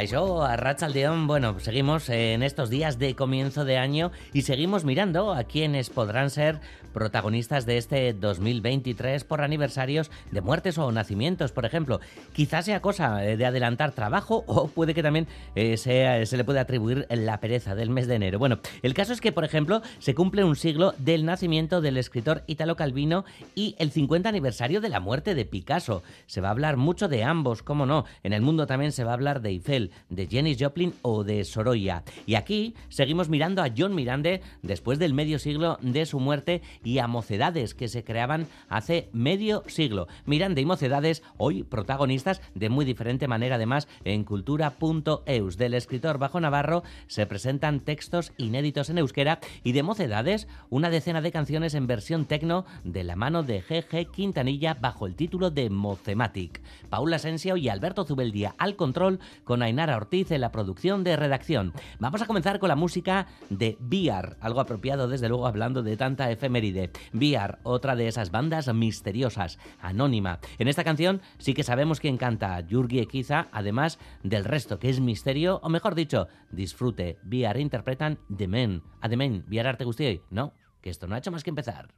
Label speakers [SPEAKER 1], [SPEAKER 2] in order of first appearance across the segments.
[SPEAKER 1] Caixo, a Rachaldeón, bueno, seguimos en estos días de comienzo de año y seguimos mirando a quienes podrán ser protagonistas de este 2023 por aniversarios de muertes o nacimientos, por ejemplo. Quizás sea cosa eh, de adelantar trabajo o puede que también eh, sea, se le pueda atribuir la pereza del mes de enero. Bueno, el caso es que, por ejemplo, se cumple un siglo del nacimiento del escritor Italo Calvino y el 50 aniversario de la muerte de Picasso. Se va a hablar mucho de ambos, cómo no. En el mundo también se va a hablar de Eiffel, de Jenny Joplin o de Sorolla. Y aquí seguimos mirando a John Mirande después del medio siglo de su muerte y a mocedades que se creaban hace medio siglo. Miranda y mocedades, hoy protagonistas de muy diferente manera además en cultura.eus. Del escritor Bajo Navarro se presentan textos inéditos en euskera y de mocedades una decena de canciones en versión tecno de la mano de GG Quintanilla bajo el título de Mocematic. Paula Asensio y Alberto Zubeldía al control con Ainara Ortiz en la producción de redacción. Vamos a comenzar con la música de Biar, algo apropiado desde luego hablando de tanta efeméride. VR, otra de esas bandas misteriosas, anónima. En esta canción sí que sabemos quién canta, Yurgi Ekiza, además del resto, que es misterio, o mejor dicho, disfrute. VR interpretan The Men. A The Men, VR arte guztioi? No, que esto no ha hecho más que empezar.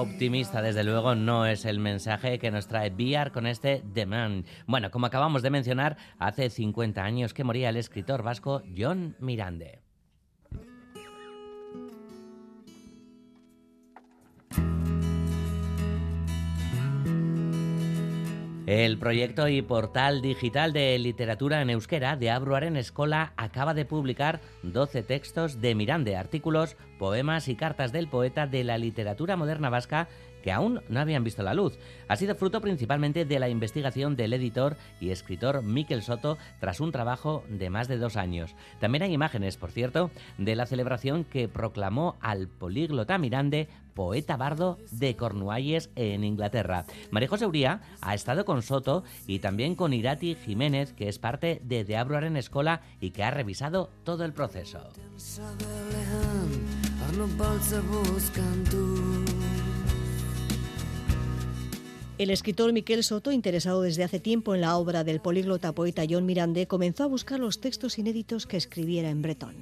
[SPEAKER 1] Optimista, desde luego, no es el mensaje que nos trae VR con este Demand. Bueno, como acabamos de mencionar, hace 50 años que moría el escritor vasco John Mirande. El proyecto y portal digital de literatura en euskera de Abruaren Escola acaba de publicar 12 textos de Mirande, artículos, poemas y cartas del poeta de la literatura moderna vasca que aún no habían visto la luz. Ha sido fruto principalmente de la investigación del editor y escritor Miquel Soto tras un trabajo de más de dos años. También hay imágenes, por cierto, de la celebración que proclamó al políglota Mirande poeta bardo de Cornualles en Inglaterra. María José Uría ha estado con Soto y también con Irati Jiménez, que es parte de De en Escola y que ha revisado todo el proceso.
[SPEAKER 2] El escritor Miquel Soto, interesado desde hace tiempo en la obra del políglota poeta John Mirande, comenzó a buscar los textos inéditos que escribiera en bretón.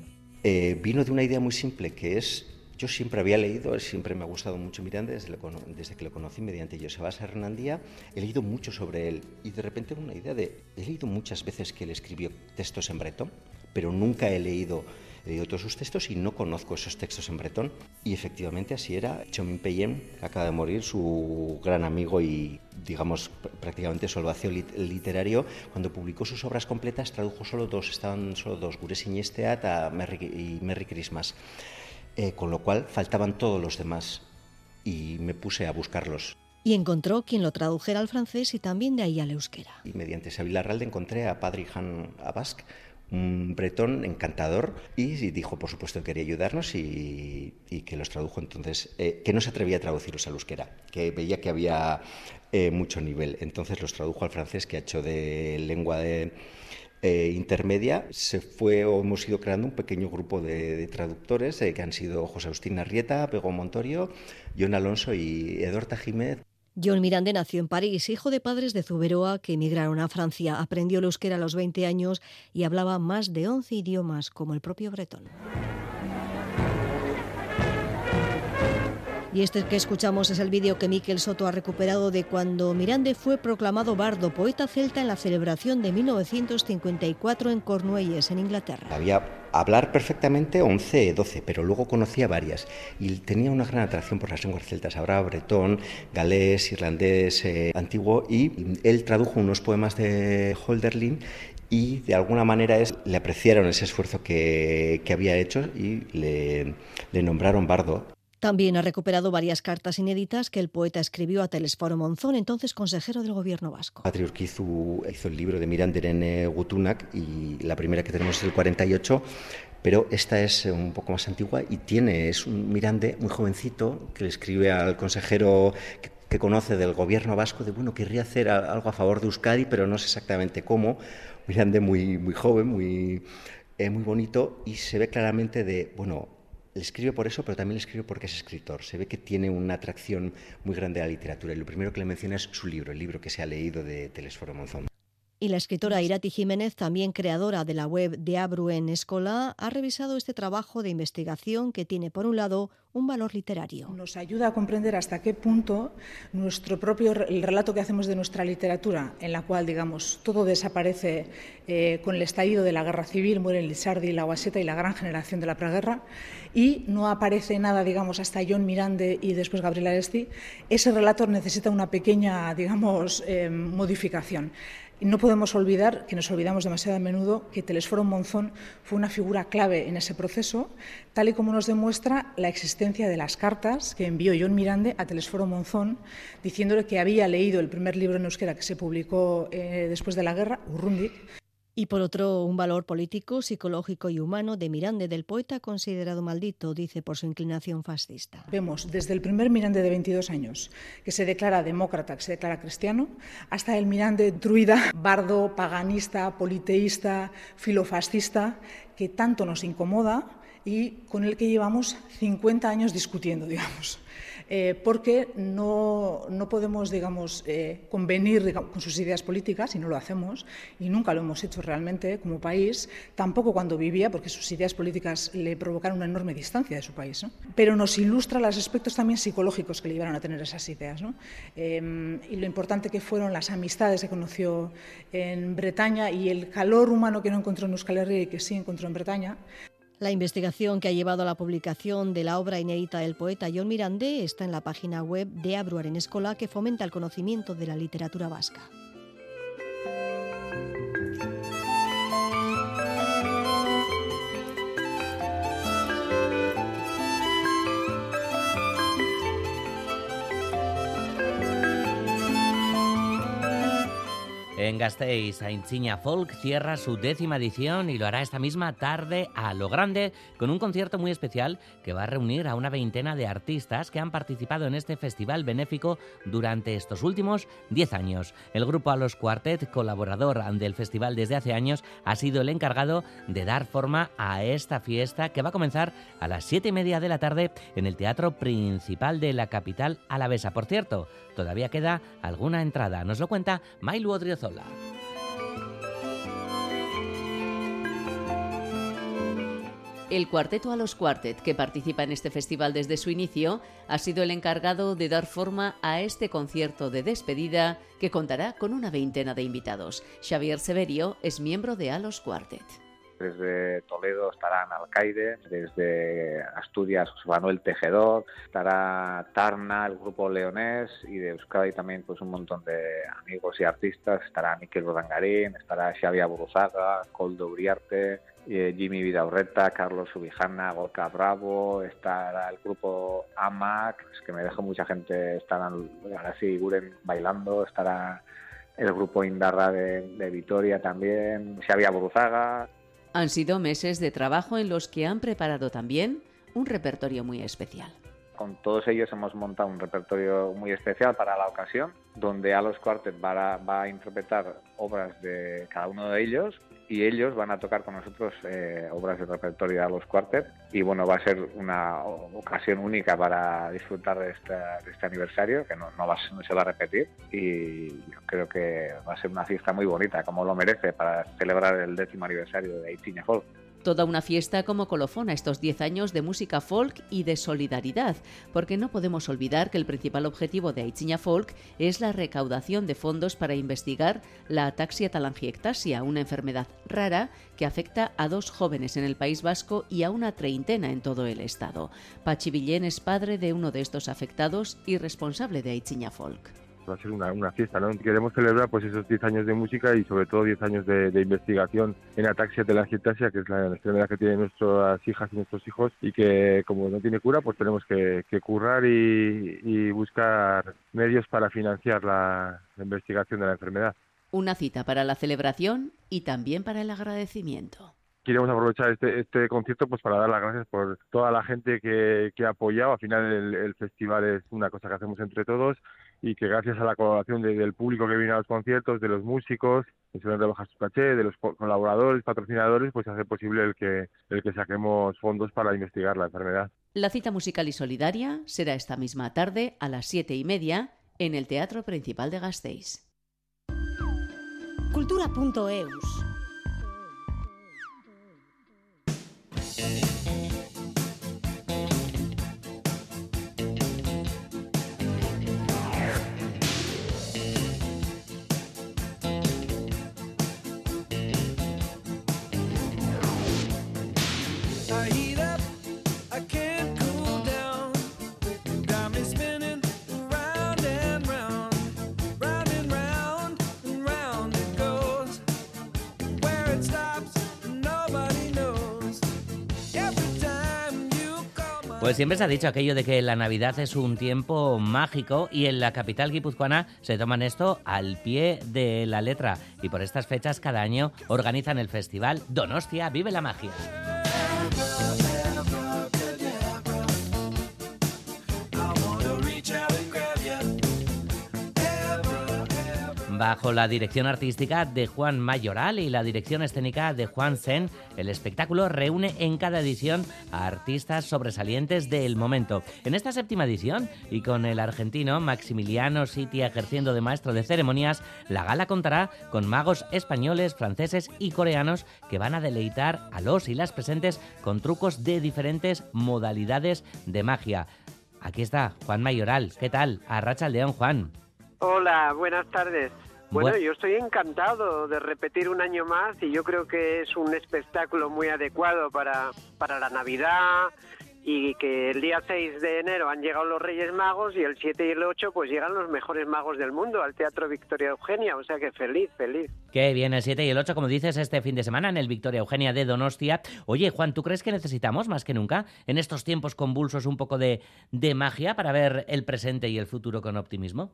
[SPEAKER 3] Eh, vino de una idea muy simple, que es, yo siempre había leído, siempre me ha gustado mucho Mirande, desde, que lo conocí mediante Joseba Hernandía, he leído mucho sobre él y de repente una idea de, he leído muchas veces que él escribió textos en bretón, pero nunca he leído he leído todos sus textos y no conozco esos textos en bretón. Y efectivamente así era. Chomin Peyen, que acaba de morir, su gran amigo y, digamos, prácticamente su literario, cuando publicó sus obras completas tradujo solo dos, estaban solo dos, Gures Iñesteat y Merry Christmas. Eh, con lo cual faltaban todos los demás y me puse a buscarlos.
[SPEAKER 2] Y encontró quien lo tradujera al francés y también de ahí al euskera.
[SPEAKER 3] Y mediante Sabila Ralde encontré a Padre Han Abask, un bretón encantador y dijo, por supuesto, que quería ayudarnos y, que los tradujo entonces, eh, que no se atrevía a traducirlos al euskera, que veía que había eh, mucho nivel. Entonces los tradujo al francés, que ha hecho de lengua de, eh, intermedia. Se fue o hemos ido creando un pequeño grupo de, traductores que han sido José Agustín Arrieta, Pego Montorio, John Alonso y Eduardo Jiménez.
[SPEAKER 2] John Mirande nació en París, hijo de padres de Zuberoa que emigraron a Francia. Aprendió el euskera a los 20 años y hablaba más de 11 idiomas, como el propio bretón. Y este que escuchamos es el vídeo que Miquel Soto ha recuperado de cuando Mirande fue proclamado bardo, poeta celta en la celebración de 1954 en Cornualles, en Inglaterra.
[SPEAKER 3] Había hablar perfectamente 11, 12, pero luego conocía varias y tenía una gran atracción por las lenguas celtas. Hablaba bretón, galés, irlandés, eh, antiguo y él tradujo unos poemas de Holderlin y de alguna manera es, le apreciaron ese esfuerzo que, que había hecho y le, le nombraron bardo.
[SPEAKER 2] También ha recuperado varias cartas inéditas que el poeta escribió a Telesforo Monzón, entonces consejero del gobierno vasco.
[SPEAKER 3] Patri hizo el libro de Miranderen Gutunak y la primera que tenemos es el 48, pero esta es un poco más antigua y tiene, es un Mirande muy jovencito que le escribe al consejero que, conoce del gobierno vasco de, bueno, querría hacer algo a favor de Euskadi, pero no sé exactamente cómo. Mirande muy, muy joven, muy, eh, muy bonito y se ve claramente de, bueno, le escribe por eso, pero también le escribe porque es escritor. Se ve que tiene una atracción muy grande a la literatura. Y lo primero que le menciona es su libro, el libro que se ha leído de Telesforo Monzón.
[SPEAKER 2] Y la escritora Irati Jiménez, también creadora de la web de Abru en Escola, ha revisado este trabajo de investigación que tiene, por un lado, un valor literario.
[SPEAKER 4] Nos ayuda a comprender hasta qué punto nuestro propio el relato que hacemos de nuestra literatura, en la cual, digamos, todo desaparece eh, con el estallido de la guerra civil, mueren Lizardi, la Guaseta y la gran generación de la preguerra, y no aparece nada, digamos, hasta John Mirande y después Gabriela Esti, ese relato necesita una pequeña, digamos, eh, modificación. No podemos olvidar, que nos olvidamos demasiado a menudo, que Telesforo Monzón fue una figura clave en ese proceso, tal y como nos demuestra la existencia de las cartas que envió John Mirande a Telesforo Monzón, diciéndole que había leído el primer libro en euskera que se publicó eh, después de la guerra, Urrundik,
[SPEAKER 2] y por otro, un valor político, psicológico y humano de Mirande, del poeta considerado maldito, dice por su inclinación fascista.
[SPEAKER 4] Vemos desde el primer Mirande de 22 años, que se declara demócrata, que se declara cristiano, hasta el Mirande druida, bardo, paganista, politeísta, filofascista, que tanto nos incomoda y con el que llevamos 50 años discutiendo, digamos. Eh, porque no, no, podemos, digamos, eh, convenir con sus ideas políticas, y no lo hacemos, y nunca lo hemos hecho realmente como país, tampoco cuando vivía, porque sus ideas políticas le provocaron una enorme distancia de su país, pero nos ilustra los aspectos también psicológicos que le llevaron a tener esas ideas, em, y lo importante que fueron las amistades que conoció en Bretaña y el calor humano que no encontró en Euskal Herria y que sí encontró en Bretaña.
[SPEAKER 2] La investigación que ha llevado a la publicación de la obra inédita del poeta John Mirande está en la página web de Abruar en Escola que fomenta el conocimiento de la literatura vasca.
[SPEAKER 1] En Gasteiz, Ainchiña Folk cierra su décima edición y lo hará esta misma tarde a lo grande con un concierto muy especial que va a reunir a una veintena de artistas que han participado en este festival benéfico durante estos últimos 10 años. El grupo A los Quartet, colaborador del festival desde hace años, ha sido el encargado de dar forma a esta fiesta que va a comenzar a las 7 y media de la tarde en el Teatro Principal de la capital alavesa. Por cierto, todavía queda alguna entrada. Nos lo cuenta Mailu Odriozola.
[SPEAKER 5] El cuarteto a los Quartet, que participa en este festival desde su inicio, ha sido el encargado de dar forma a este concierto de despedida que contará con una veintena de invitados. Xavier Severio es miembro de A los Quartet.
[SPEAKER 6] Desde Toledo estarán Alcaide, desde Asturias Manuel Tejedor, estará Tarna, el grupo leonés y de Euskadi también pues un montón de amigos y artistas. Estará Miquel Rodangarín, estará Xavier Buruzaga, Coldo Uriarte, eh, Jimmy Vidaurreta, Carlos Subijana, Gorka Bravo, estará el grupo AMAC, es que me dejo mucha gente, estarán ahora sí Guren bailando, estará el grupo Indarra de, Vitoria también, Xavier Buruzaga,
[SPEAKER 5] han sido meses de trabajo en los que han preparado también un repertorio muy especial.
[SPEAKER 6] Con todos ellos hemos montado un repertorio muy especial para la ocasión, donde a los Quartet va a, interpretar obras de cada uno de ellos y ellos van a tocar con nosotros eh, obras del repertorio de los Quartet y bueno, va a ser una ocasión única para disfrutar de, este aniversario que no, va, se va a repetir y yo creo que va a ser una fiesta muy bonita, como lo merece para celebrar el décimo aniversario de Aitiña.
[SPEAKER 5] Toda una fiesta como colofón a estos 10 años de música folk y de solidaridad, porque no podemos olvidar que el principal objetivo de Aichiña Folk es la recaudación de fondos para investigar la ataxia talangiectasia, una enfermedad rara que afecta a dos jóvenes en el País Vasco y a una treintena en todo el estado. Pachi Villén es padre de uno de estos afectados y responsable de Aichiña Folk
[SPEAKER 7] va a ser una, una, fiesta, ¿no? Queremos celebrar pues esos 10 años de música y sobre todo 10 años de, investigación en ataxia telangiectasia, que es la, enfermedad que tienen nuestras hijas y nuestros hijos y que como no tiene cura, pues tenemos que, currar y, buscar medios para financiar la, investigación de la enfermedad.
[SPEAKER 5] Una cita para la celebración y también para el agradecimiento
[SPEAKER 7] queremos aprovechar este, este concierto pues para dar las gracias por toda la gente que, ha apoyado. Al final el, festival es una cosa que hacemos entre todos y que gracias a la colaboración del público que viene a los conciertos, de los músicos, que suelen rebajar su caché, de los colaboradores, patrocinadores, pues hace posible el que, el que saquemos fondos para investigar la enfermedad.
[SPEAKER 5] La cita musical y solidaria será esta misma tarde a las siete y media en el Teatro Principal de Gasteiz.
[SPEAKER 2] Cultura.eus
[SPEAKER 1] Pues siempre se ha dicho aquello de que la Navidad es un tiempo mágico y en la capital guipuzcoana se toman esto al pie de la letra y por estas fechas cada año organizan el festival Donostia Vive la Magia. Bajo la dirección artística de Juan Mayoral y la dirección escénica de Juan Sen, el espectáculo reúne en cada edición a artistas sobresalientes del momento. En esta séptima edición, y con el argentino Maximiliano Siti ejerciendo de maestro de ceremonias, la gala contará con magos españoles, franceses y coreanos que van a deleitar a los y las presentes con trucos de diferentes modalidades de magia. Aquí está Juan Mayoral. ¿Qué tal? Arracha el león, Juan.
[SPEAKER 8] Hola, buenas tardes. Bueno, yo estoy encantado de repetir un año más y yo creo que es un espectáculo muy adecuado para, para la Navidad y que el día 6 de enero han llegado los Reyes Magos y el 7 y el 8 pues llegan los mejores magos del mundo al Teatro Victoria Eugenia, o sea que feliz, feliz.
[SPEAKER 1] Qué bien, el 7 y el 8, como dices, este fin de semana en el Victoria Eugenia de Donostia. Oye, Juan, ¿tú crees que necesitamos más que nunca en estos tiempos convulsos un poco de, de magia para ver el presente y el futuro con optimismo?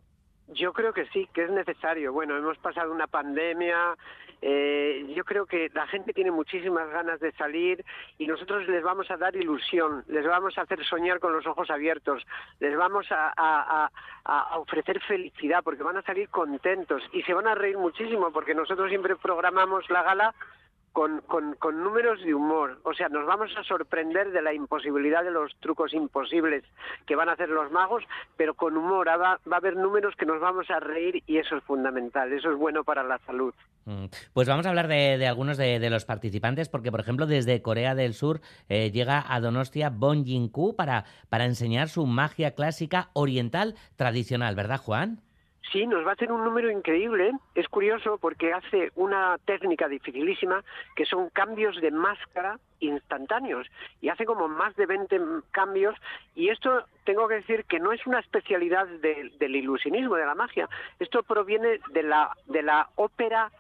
[SPEAKER 8] Yo creo que sí, que es necesario. Bueno, hemos pasado una pandemia, eh, yo creo que la gente tiene muchísimas ganas de salir y nosotros les vamos a dar ilusión, les vamos a hacer soñar con los ojos abiertos, les vamos a, a ofrecer felicidad porque van a salir contentos y se van a reír muchísimo porque nosotros siempre programamos la gala con, con, con, números de humor. O sea, nos vamos a sorprender de la imposibilidad de los trucos imposibles que van a hacer los magos, pero con humor. Va, va a haber números que nos vamos a reír y eso es fundamental. Eso es bueno para la salud.
[SPEAKER 1] Mm. Pues vamos a hablar de, de algunos de, de, los participantes, porque, por ejemplo, desde Corea del Sur eh, llega a Donostia Bon Jin-koo para, para enseñar su magia clásica oriental tradicional, ¿verdad, Juan?
[SPEAKER 8] Sí, nos va a hacer un número increíble. Es curioso porque hace una técnica dificilísima que son cambios de máscara instantáneos y hace como más de 20 cambios y esto tengo que decir que no es una especialidad de, del ilusionismo, de la magia. Esto proviene de la, de la ópera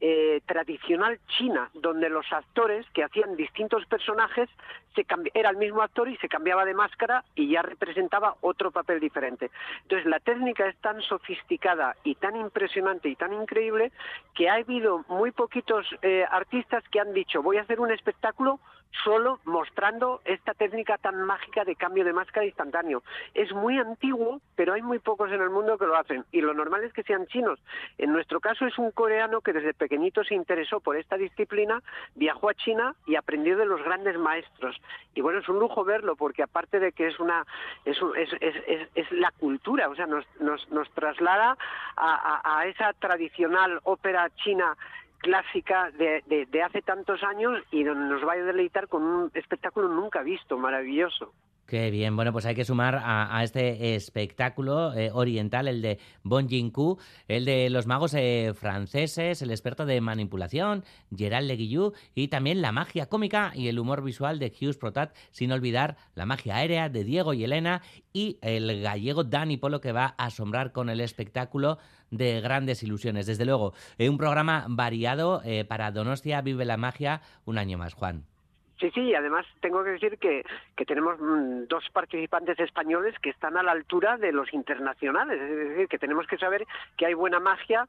[SPEAKER 8] eh, tradicional china, donde los actores que hacían distintos personajes se era el mismo actor y se cambiaba de máscara y ya representaba otro papel diferente. Entonces la técnica es tan sofisticada y tan impresionante y tan increíble que ha habido muy poquitos eh, artistas que han dicho voy a hacer un espectáculo solo mostrando esta técnica tan mágica de cambio de máscara instantáneo. Es muy antiguo, pero hay muy pocos en el mundo que lo hacen y lo normal es que sean chinos. En nuestro caso es un coreano que desde pequeñito se interesó por esta disciplina, viajó a China y aprendió de los grandes maestros. Y bueno, es un lujo verlo porque aparte de que es una es, es, es, la cultura, o sea, nos, nos, nos traslada a esa tradicional ópera china clásica de, de, de, hace tantos años y nos va a deleitar con un espectáculo nunca visto, maravilloso.
[SPEAKER 1] Qué bien, bueno, pues hay que sumar a, este espectáculo eh, oriental, el de Bon Jin-ku, el de los magos eh, franceses, el experto de manipulación, Gerald Leguillou, y también la magia cómica y el humor visual de Hughes Protat, sin olvidar la magia aérea de Diego y Elena y el gallego Dani Polo que va a asombrar con el espectáculo de grandes ilusiones. Desde luego, eh, un programa variado para Donostia Vive la Magia un año más, Juan.
[SPEAKER 8] Sí, sí, y además tengo que decir que, que tenemos mmm, dos participantes españoles que están a la altura de los internacionales, es decir, que tenemos que saber que hay buena magia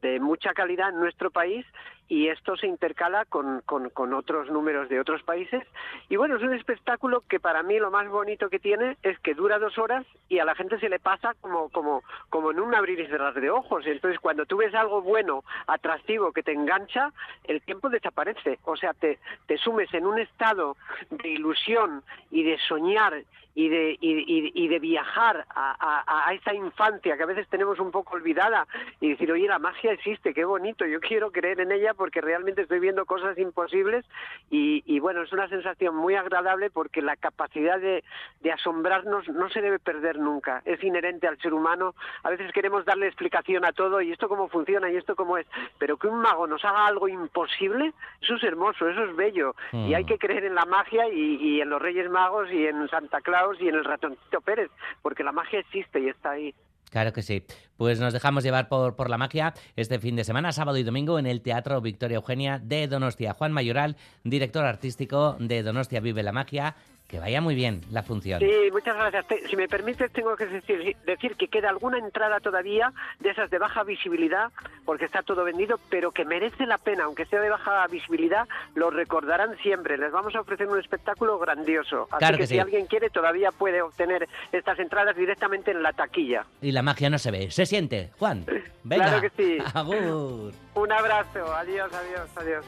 [SPEAKER 8] de mucha calidad en nuestro país y esto se intercala con, con, otros números de otros países. Y bueno, es un espectáculo que para mí lo más bonito que tiene es que dura dos horas y a la gente se le pasa como, como, como en un abrir y cerrar de ojos. Entonces, cuando tú ves algo bueno, atractivo, que te engancha, el tiempo desaparece. O sea, te, te sumes en un estado de ilusión y de soñar y de, y, y, y de viajar a, a, a, esa infancia que a veces tenemos un poco olvidada y decir, oye, la magia existe, qué bonito, yo quiero creer en ella porque realmente estoy viendo cosas imposibles y, y bueno, es una sensación muy agradable porque la capacidad de, de, asombrarnos no se debe perder nunca, es inherente al ser humano, a veces queremos darle explicación a todo y esto cómo funciona y esto cómo es, pero que un mago nos haga algo imposible, eso es hermoso, eso es bello mm. y hay que creer en la magia y, y en los Reyes Magos y en Santa Claus y en el ratoncito Pérez, porque la magia existe y está ahí.
[SPEAKER 1] Claro que sí. Pues nos dejamos llevar por, por, la magia este fin de semana, sábado y domingo, en el Teatro Victoria Eugenia de Donostia. Juan Mayoral, director artístico de Donostia Vive la Magia, que vaya muy bien la función.
[SPEAKER 8] Sí, muchas gracias. Si me permites, tengo que decir, decir, que queda alguna entrada todavía de esas de baja visibilidad, porque está todo vendido, pero que merece la pena, aunque sea de baja visibilidad, lo recordarán siempre. Les vamos a ofrecer un espectáculo grandioso. Así
[SPEAKER 1] claro que,
[SPEAKER 8] que
[SPEAKER 1] si
[SPEAKER 8] sí. alguien quiere, todavía puede obtener estas entradas directamente en la taquilla.
[SPEAKER 1] Y la magia no se ve, se siente. Juan, venga.
[SPEAKER 8] Claro que sí.
[SPEAKER 1] Agur.
[SPEAKER 8] Un abrazo. Adiós, adiós, adiós.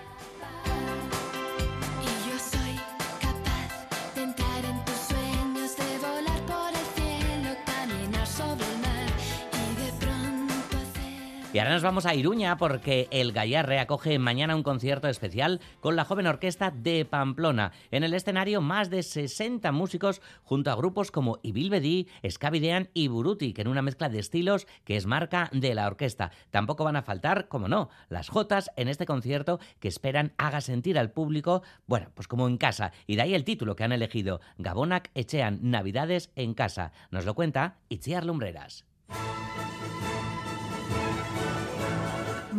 [SPEAKER 1] Y ahora nos vamos a Iruña porque el Gallarre acoge mañana un concierto especial con la joven orquesta de Pamplona. En el escenario más de 60 músicos junto a grupos como Ibilbedi, Scavidean y Buruti, que en una mezcla de estilos que es marca de la orquesta. Tampoco van a faltar, como no, las jotas en este concierto que esperan haga sentir al público, bueno, pues como en casa. Y de ahí el título que han elegido, Gabonak Echean Navidades en casa. Nos lo cuenta Itziar Lumbreras.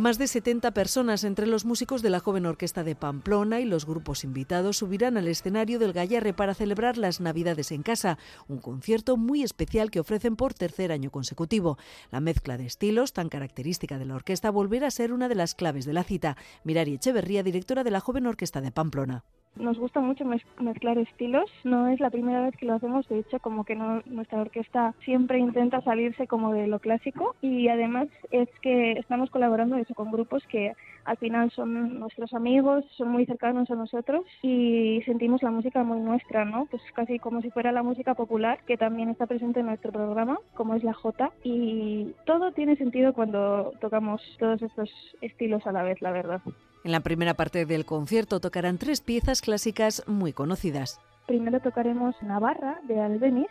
[SPEAKER 9] Más de 70 personas, entre los músicos de la joven orquesta de Pamplona y los grupos invitados, subirán al escenario del Gallarre para celebrar las Navidades en casa, un concierto muy especial que ofrecen por tercer año consecutivo. La mezcla de estilos, tan característica de la orquesta, volverá a ser una de las claves de la cita. Mirari Echeverría, directora de la joven orquesta de Pamplona.
[SPEAKER 10] Nos gusta mucho mezclar estilos, no es la primera vez que lo hacemos, de hecho como que nuestra orquesta siempre intenta salirse como de lo clásico. Y además es que estamos colaborando eso con grupos que al final son nuestros amigos, son muy cercanos a nosotros y sentimos la música muy nuestra, ¿no? Pues casi como si fuera la música popular que también está presente en nuestro programa, como es la J y todo tiene sentido cuando tocamos todos estos estilos a la vez, la verdad.
[SPEAKER 9] En la primera parte del concierto tocarán tres piezas clásicas muy conocidas.
[SPEAKER 10] Primero tocaremos Navarra de Albeniz,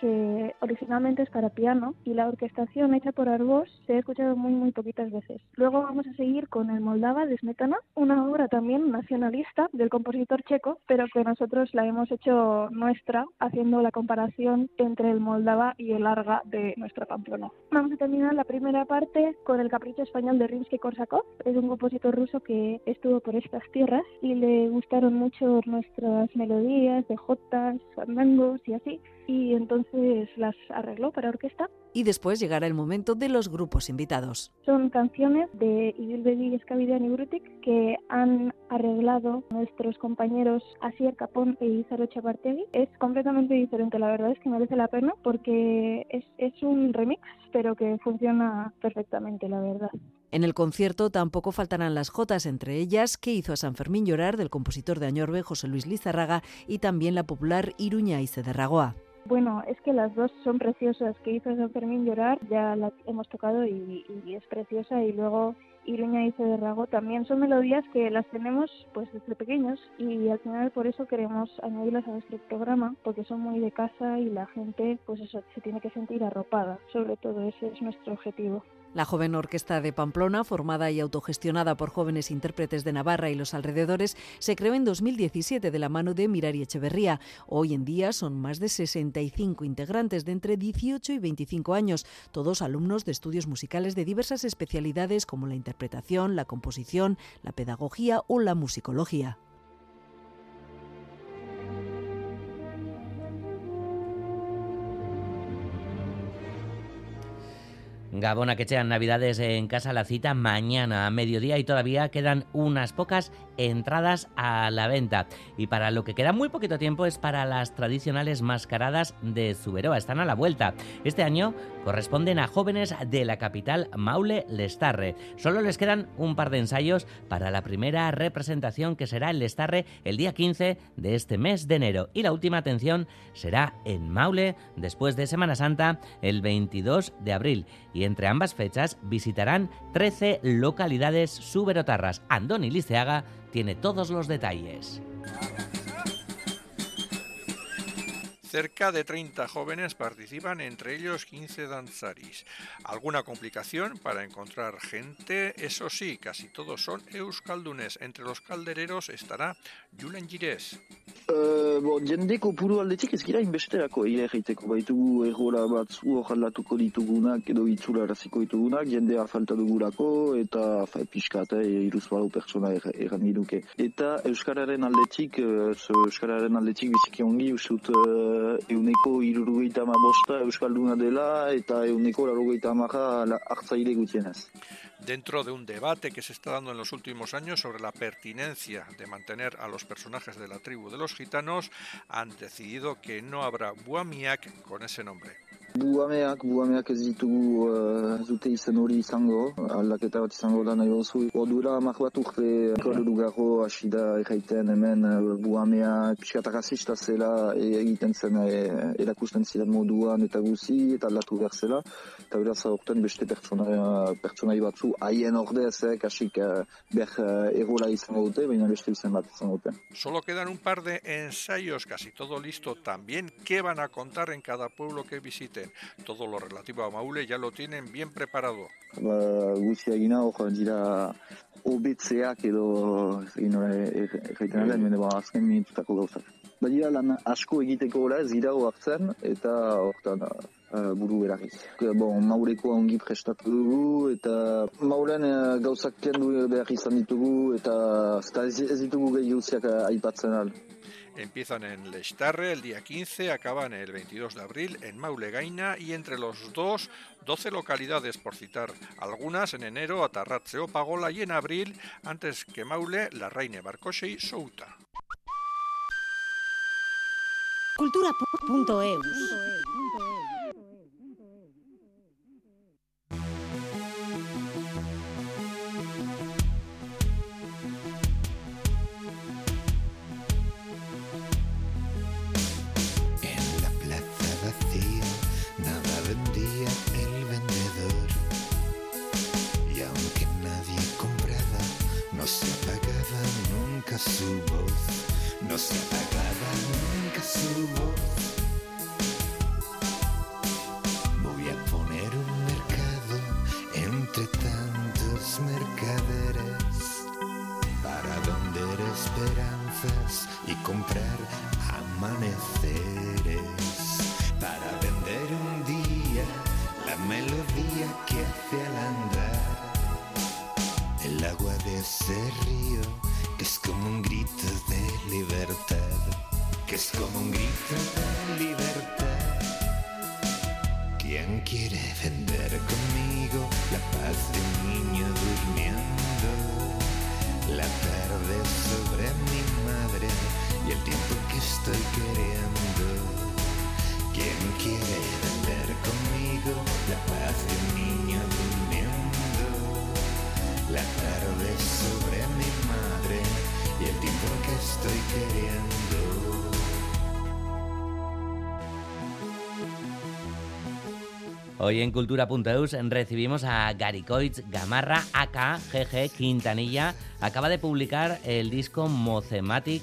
[SPEAKER 10] que originalmente es para piano y la orquestación hecha por Arbós se ha escuchado muy muy poquitas veces. Luego vamos a seguir con el Moldava de Smetana, una obra también nacionalista del compositor checo, pero que nosotros la hemos hecho nuestra haciendo la comparación entre el Moldava y el Arga de nuestra Pamplona. Vamos a terminar la primera parte con el Capricho español de Rimsky-Korsakov. Es un compositor ruso que estuvo por estas tierras y le gustaron mucho nuestras melodías de jotas, fandangos y así y entonces las arregló para orquesta.
[SPEAKER 9] Y después llegará el momento de los grupos invitados.
[SPEAKER 10] Son canciones de Ibil Escavidean y Brutic que han arreglado nuestros compañeros Asier Capón e Izaro Chapartegui. Es completamente diferente, la verdad es que merece la pena porque es, es un remix, pero que funciona perfectamente, la verdad.
[SPEAKER 9] En el concierto tampoco faltarán las jotas, entre ellas que hizo a San Fermín llorar del compositor de Añorbe José Luis Lizarraga y también la popular Iruña y de Ragoa.
[SPEAKER 10] Bueno, es que las dos son preciosas. Que hizo San Fermín llorar, ya la hemos tocado y, es preciosa. Y luego Iruña y Rago también son melodías que las tenemos pues desde pequeños y al final por eso queremos añadirlas a nuestro programa porque son muy de casa y la gente pues eso se tiene que sentir arropada. Sobre todo ese es nuestro objetivo.
[SPEAKER 9] La joven orquesta de Pamplona, formada y autogestionada por jóvenes intérpretes de Navarra y los alrededores, se creó en 2017 de la mano de Mirari Echeverría. Hoy en día son más de 65 integrantes de entre 18 y 25 años, todos alumnos de estudios musicales de diversas especialidades como la interpretación, la composición, la pedagogía o la musicología.
[SPEAKER 1] Gabona que sean Navidades en casa la cita mañana a mediodía y todavía quedan unas pocas entradas a la venta. Y para lo que queda muy poquito tiempo es para las tradicionales mascaradas de Zuberoa. Están a la vuelta. Este año corresponden a jóvenes de la capital Maule Lestarre. Solo les quedan un par de ensayos para la primera representación que será en Lestarre el día 15 de este mes de enero. Y la última atención será en Maule después de Semana Santa el 22 de abril y entre ambas fechas visitarán 13 localidades suberotarras. Andoni Liceaga tiene todos los detalles.
[SPEAKER 11] Cerca de 30 jóvenes participan, entre ellos 15 danzaris. ¿Alguna complicación para encontrar gente? Eso sí, casi todos son euskaldunes. Entre los caldereros estará Julen Gires.
[SPEAKER 12] Uh, bo, jende kopuru aldetik ez gira inbesterako ire egiteko baitugu errola batzu hor aldatuko ditugunak edo itzula eraziko ditugunak jendea falta dugurako eta fa, piskata e, iruz balu pertsona er, erran duke. Eta Euskararen aldetik, uh, Euskararen aldetik biziki ongi usut uh,
[SPEAKER 11] dentro de un debate que se está dando en los últimos años sobre la pertinencia de mantener a los personajes de la tribu de los gitanos, han decidido que no habrá Buamiak con ese nombre.
[SPEAKER 12] Buameak, buameak ez ditugu uh, zute izen hori izango, aldaketa bat izango da nahi bozu. Odura amak bat urte kordu garo hasi da erraiten hemen uh, buameak piskata rasista zela e, egiten zen e, erakusten ziren moduan eta guzi eta aldatu behar zela. Eta beraz aurten beste pertsona, pertsonai batzu haien ordez, kasik uh, ber uh, erola izango dute, baina beste izen bat izango dute.
[SPEAKER 11] Solo quedan un par de ensayos, casi todo listo también. ¿Qué van a contar en cada pueblo que visiten? Todo lo relativo a Maule ya lo tienen bien preparado.
[SPEAKER 12] Ba, guzia egina, hor dira obetzeak edo egiten mm. ba, azken minututako gauzak. Badira lan asko egiteko gola ez gira hartzen eta hortan uh, buru eragiz. Bon, maureko ongi prestatu dugu eta mauren uh, gauzak kendu behar izan ditugu eta ez, ez ditugu gehi gauziak aipatzen al.
[SPEAKER 13] Empiezan en Lestarre el día 15, acaban el 22 de abril en Maulegaina y entre los dos, 12 localidades por citar algunas, en enero Atarratze o Pagola y en abril, antes que Maule, La Reine Barcoche y Souta.
[SPEAKER 1] Hoy en Cultura.eus recibimos a Garicoitz Gamarra, AKGG Quintanilla. Acaba de publicar el disco Mocematic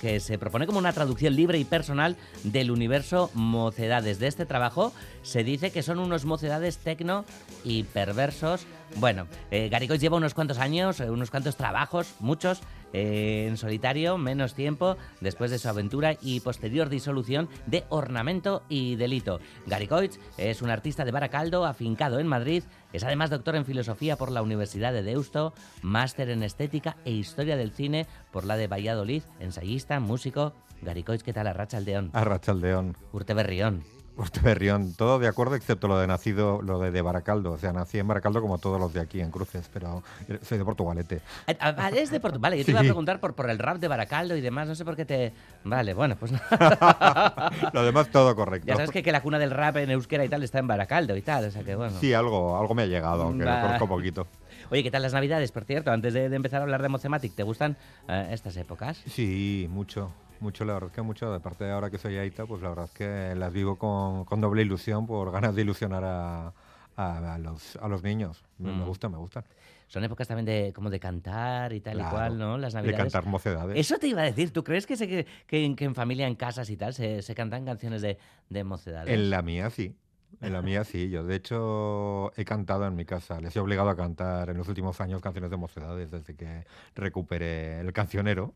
[SPEAKER 1] que se propone como una traducción libre y personal del universo mocedades. De este trabajo se dice que son unos mocedades tecno y perversos. Bueno, eh, lleva unos cuantos años, eh, unos cuantos trabajos, muchos, eh, en solitario, menos tiempo, después de su aventura y posterior disolución de Ornamento y Delito. Gary es un artista de Baracaldo, afincado en Madrid, es además doctor en Filosofía por la Universidad de Deusto, máster en Estética e Historia del Cine por la de Valladolid, ensayista, músico. Gary ¿qué tal? Arracha Aldeón.
[SPEAKER 14] Arracha Aldeón.
[SPEAKER 15] Urte Berrión.
[SPEAKER 14] Berrión, todo de acuerdo excepto lo de nacido, lo de, de, Baracaldo. O sea, nací en Baracaldo como todos los de aquí en Cruces, pero soy de Portugalete.
[SPEAKER 15] Eh, ah, vale, es de Portugal. Vale, yo te iba a preguntar por, por el rap de Baracaldo y demás, no sé por qué te... Vale, bueno, pues
[SPEAKER 14] lo demás todo correcto.
[SPEAKER 15] Ya sabes que, que, la cuna del rap en euskera y tal está en Baracaldo y tal, o sea que bueno.
[SPEAKER 14] Sí, algo, algo me ha llegado, aunque lo conozco poquito.
[SPEAKER 15] Oye, ¿qué tal las navidades, por cierto? Antes de, empezar a hablar de Mocematic, ¿te gustan eh, estas épocas?
[SPEAKER 14] Sí, mucho mucho, la verdad que mucho. De parte de ahora que soy Aita, pues la verdad es que las vivo con, con doble ilusión por ganas de ilusionar a, a, los, a los niños. Me, mm. gusta, me gustan.
[SPEAKER 15] Son épocas también de como de cantar y tal y cual, ¿no? Las navidades.
[SPEAKER 14] De cantar mocedades.
[SPEAKER 15] Eso te iba a decir. ¿Tú crees que, se, que, que, en, familia, en casas y tal, se, se cantan canciones de, de mocedades?
[SPEAKER 14] En la mía sí. En la mía sí, yo de hecho he cantado en mi casa, les he obligado a cantar en los últimos años canciones de mocedades desde que recuperé el cancionero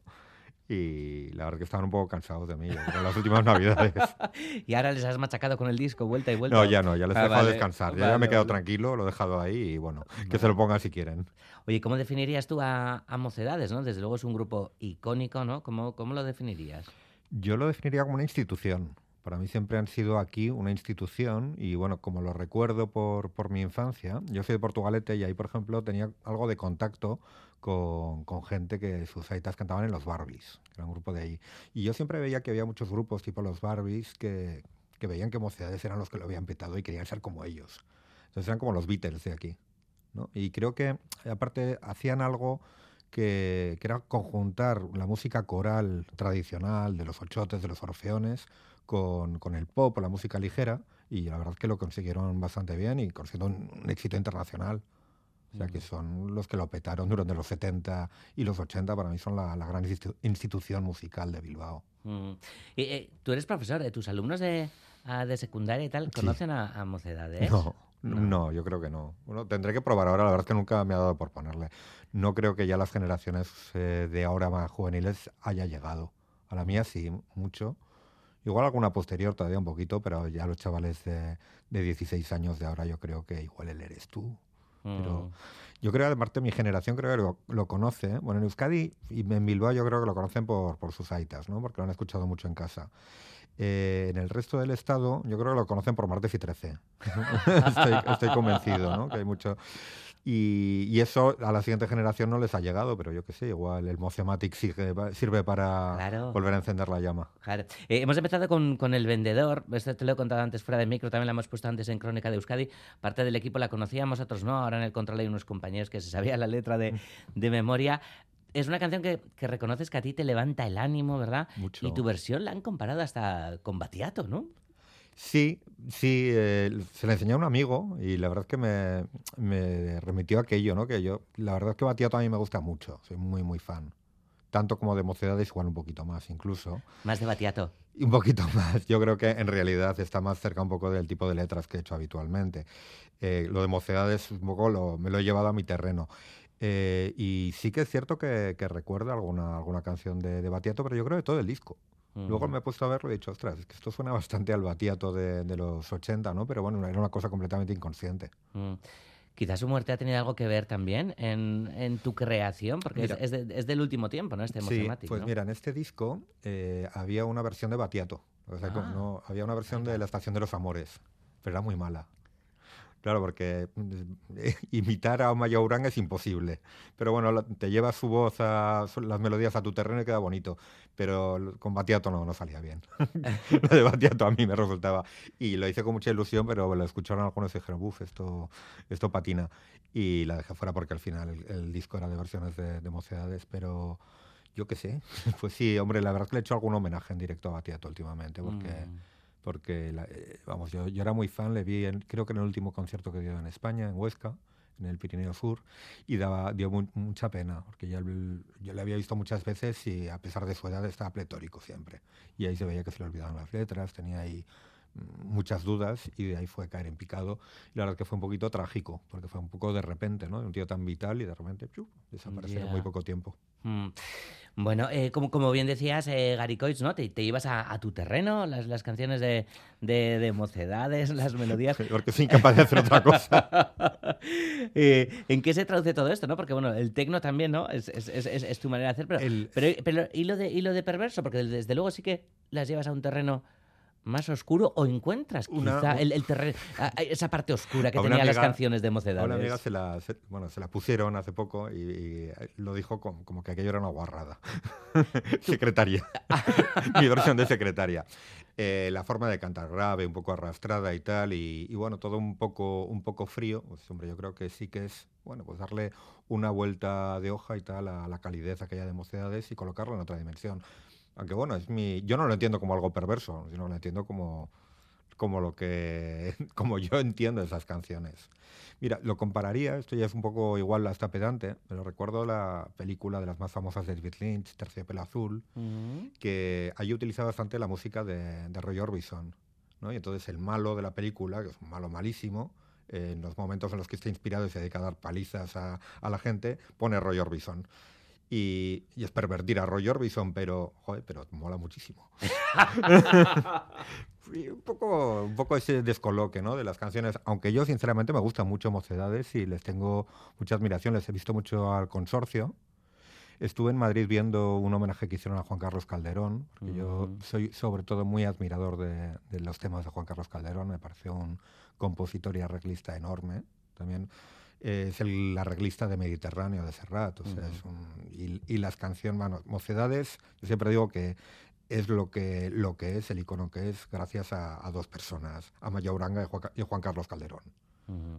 [SPEAKER 14] y la verdad que estaban un poco cansados de mí en las últimas navidades.
[SPEAKER 15] ¿Y ahora les has machacado con el disco vuelta y vuelta?
[SPEAKER 14] No, ya no, ya les he ah, dejado descansar. ya, me he quedado tranquilo, lo he dejado ahí y bueno, que se lo pongan si quieren.
[SPEAKER 15] Oye, ¿cómo definirías tú a, Mocedades? ¿no? Desde luego es un grupo icónico, ¿no? ¿Cómo, ¿Cómo lo definirías?
[SPEAKER 14] Yo lo definiría como una institución. Para mí siempre han sido aquí una institución y bueno, como lo recuerdo por, por mi infancia, yo soy de Portugalete y ahí, por ejemplo, tenía algo de contacto con, con, gente que sus aitas cantaban en los Barbies, que era un grupo de ahí. Y yo siempre veía que había muchos grupos tipo los Barbies que, que veían que mocedades eran los que lo habían petado y querían ser como ellos. Entonces eran como los Beatles de aquí. ¿no? Y creo que aparte hacían algo que, que, era conjuntar la música coral tradicional de los ochotes, de los orfeones, con, con, el pop, la música ligera, y la verdad es que lo consiguieron bastante bien y consiguieron un éxito internacional. O sea, que son los que lo petaron durante los 70 y los 80, para mí son la, gran institución musical de Bilbao.
[SPEAKER 15] Mm. Y, eh, tú eres profesor, ¿tus alumnos de, ah, de secundaria y tal conocen a, Mocedades?
[SPEAKER 14] No, no, yo creo que no. Bueno, tendré que probar ahora, la verdad es que nunca me ha dado por ponerle. No creo que ya las generaciones eh, de ahora más juveniles haya llegado A la mía sí, mucho. Igual alguna posterior todavía un poquito, pero ya los chavales de, de 16 años de ahora yo creo que igual él eres tú. Pero mm. yo creo, además de mi generación, creo que lo, conoce. Bueno, en Euskadi y en Bilbao yo creo que lo conocen por, por sus aitas, ¿no? Porque lo han escuchado mucho en casa. Eh, en el resto del estado, yo creo que lo conocen por Martes y 13. estoy, estoy, convencido, ¿no? Que hay mucho. Y, eso a la siguiente generación no les ha llegado, pero yo qué sé, igual el Mocematic sirve, para volver a encender la llama.
[SPEAKER 1] Claro. Eh, hemos empezado con, con, el vendedor, esto te lo he contado antes fuera de micro, también la hemos puesto antes en Crónica de Euskadi. Parte del equipo la conocíamos, otros no, ahora en el control hay unos compañeros que se sabían la letra de, de memoria es una canción que, que, reconoces que a ti te levanta el ánimo, ¿verdad?
[SPEAKER 14] Mucho.
[SPEAKER 1] Y tu versión la han comparado hasta con Batiato, ¿no?
[SPEAKER 14] Sí, sí, eh, se le enseñó a un amigo y la verdad es que me, me, remitió a aquello, ¿no? Que yo, la verdad es que Batiato a mí me gusta mucho, soy muy, muy fan. Tanto como de Mocedades, igual un poquito más incluso.
[SPEAKER 1] Más de Batiato.
[SPEAKER 14] Un poquito más. Yo creo que en realidad está más cerca un poco del tipo de letras que he hecho habitualmente. Eh, lo de Mocedades un poco lo, me lo he llevado a mi terreno. Eh, y sí que es cierto que, que recuerda alguna, alguna canción de, de Batiato, pero yo creo que todo el disco. Luego me he puesto a verlo y he dicho, ostras, es que esto suena bastante al batiato de, de los 80, ¿no? Pero bueno, era una cosa completamente inconsciente.
[SPEAKER 1] Mm. Quizás su muerte ha tenido algo que ver también en, en tu creación, porque es, es, del último tiempo, ¿no? Este
[SPEAKER 14] sí, pues mira, en este disco eh, había una versión de Batiato. O sea, ah. no, había una versión de La Estación de los Amores, pero era muy mala. Claro, porque eh, imitar a Mayaurán es imposible. Pero bueno, te llevas su voz, a, las melodías a tu terreno y queda bonito. Pero con Batiato no, no salía bien. lo de Batiato a mí me resultaba. Y lo hice con mucha ilusión, pero lo escucharon algunos y dijeron, uff, esto, esto patina. Y la dejé fuera porque al final el, disco era de versiones de, de mocedades, pero yo qué sé. Pues sí, hombre, la verdad es que le he hecho algún homenaje en directo a Batiato últimamente, porque... Mm porque eh, vamos, yo, yo, era muy fan, le vi creo que en el último concierto que dio en España, en Huesca, en el Pirineo Sur, y daba, dio mucha pena, porque ya yo le había visto muchas veces y a pesar de su edad estaba pletórico siempre. Y ahí se veía que se le olvidaban las letras, tenía ahí muchas dudas y de ahí fue caer en picado. Y la verdad que fue un poquito trágico, porque fue un poco de repente, ¿no? Un tío tan vital y de repente desapareció en muy poco tiempo. Mm.
[SPEAKER 1] Bueno, eh, como, como bien decías, eh, Gary Coitz, ¿no? Te, te ibas a, tu terreno, las, las canciones de, de, mocedades, las melodías.
[SPEAKER 14] Porque soy incapaz de hacer otra cosa.
[SPEAKER 1] Eh, ¿En qué se traduce todo esto, no? Porque, bueno, el tecno también, ¿no? Es, es, es, es tu manera de hacer, pero, pero, pero, ¿y, lo de, ¿y lo de perverso? Porque desde luego sí que las llevas a un terreno más oscuro o encuentras quizá el, terreno, esa parte oscura que tenían las canciones de mocedades.
[SPEAKER 14] una amiga se la, bueno, se la pusieron hace poco y, lo dijo como, que aquello era una guarrada. secretaria. Mi versión de secretaria. Eh, la forma de cantar grave, un poco arrastrada y tal, y, bueno, todo un poco, un poco frío. Pues hombre, yo creo que sí que es, bueno, pues darle una vuelta de hoja y tal a la calidez aquella de mocedades y colocarlo en otra dimensión. Aunque bueno, es mi, yo no lo entiendo como algo perverso, sino lo entiendo como, como lo que como yo entiendo esas canciones. Mira, lo compararía, esto ya es un poco igual hasta pedante, pero recuerdo la película de las más famosas de David Lynch, Terciopelo Azul, que ahí utilizaba bastante la música de, de Roy Orbison. ¿no? Y entonces el malo de la película, que es un malo malísimo, en los momentos en los que está inspirado y se dedica a dar palizas a, a la gente, pone Roy Orbison. Y, es pervertir a Roy Orbison, pero, joder, pero mola muchísimo. un, poco, un poco ese descoloque ¿no? de las canciones, aunque yo sinceramente me gustan mucho Mocedades y les tengo mucha admiración, les he visto mucho al consorcio. Estuve en Madrid viendo un homenaje que hicieron a Juan Carlos Calderón, porque yo soy sobre todo muy admirador de, de, los temas de Juan Carlos Calderón, me pareció un compositor y arreglista enorme. También es el arreglista de Mediterráneo de Serrat. O sea, es un, y, las canciones, bueno, Mocedades, yo siempre digo que es lo que, lo que es, el icono que es, gracias a, dos personas, a Maya Uranga y Juan, Carlos Calderón.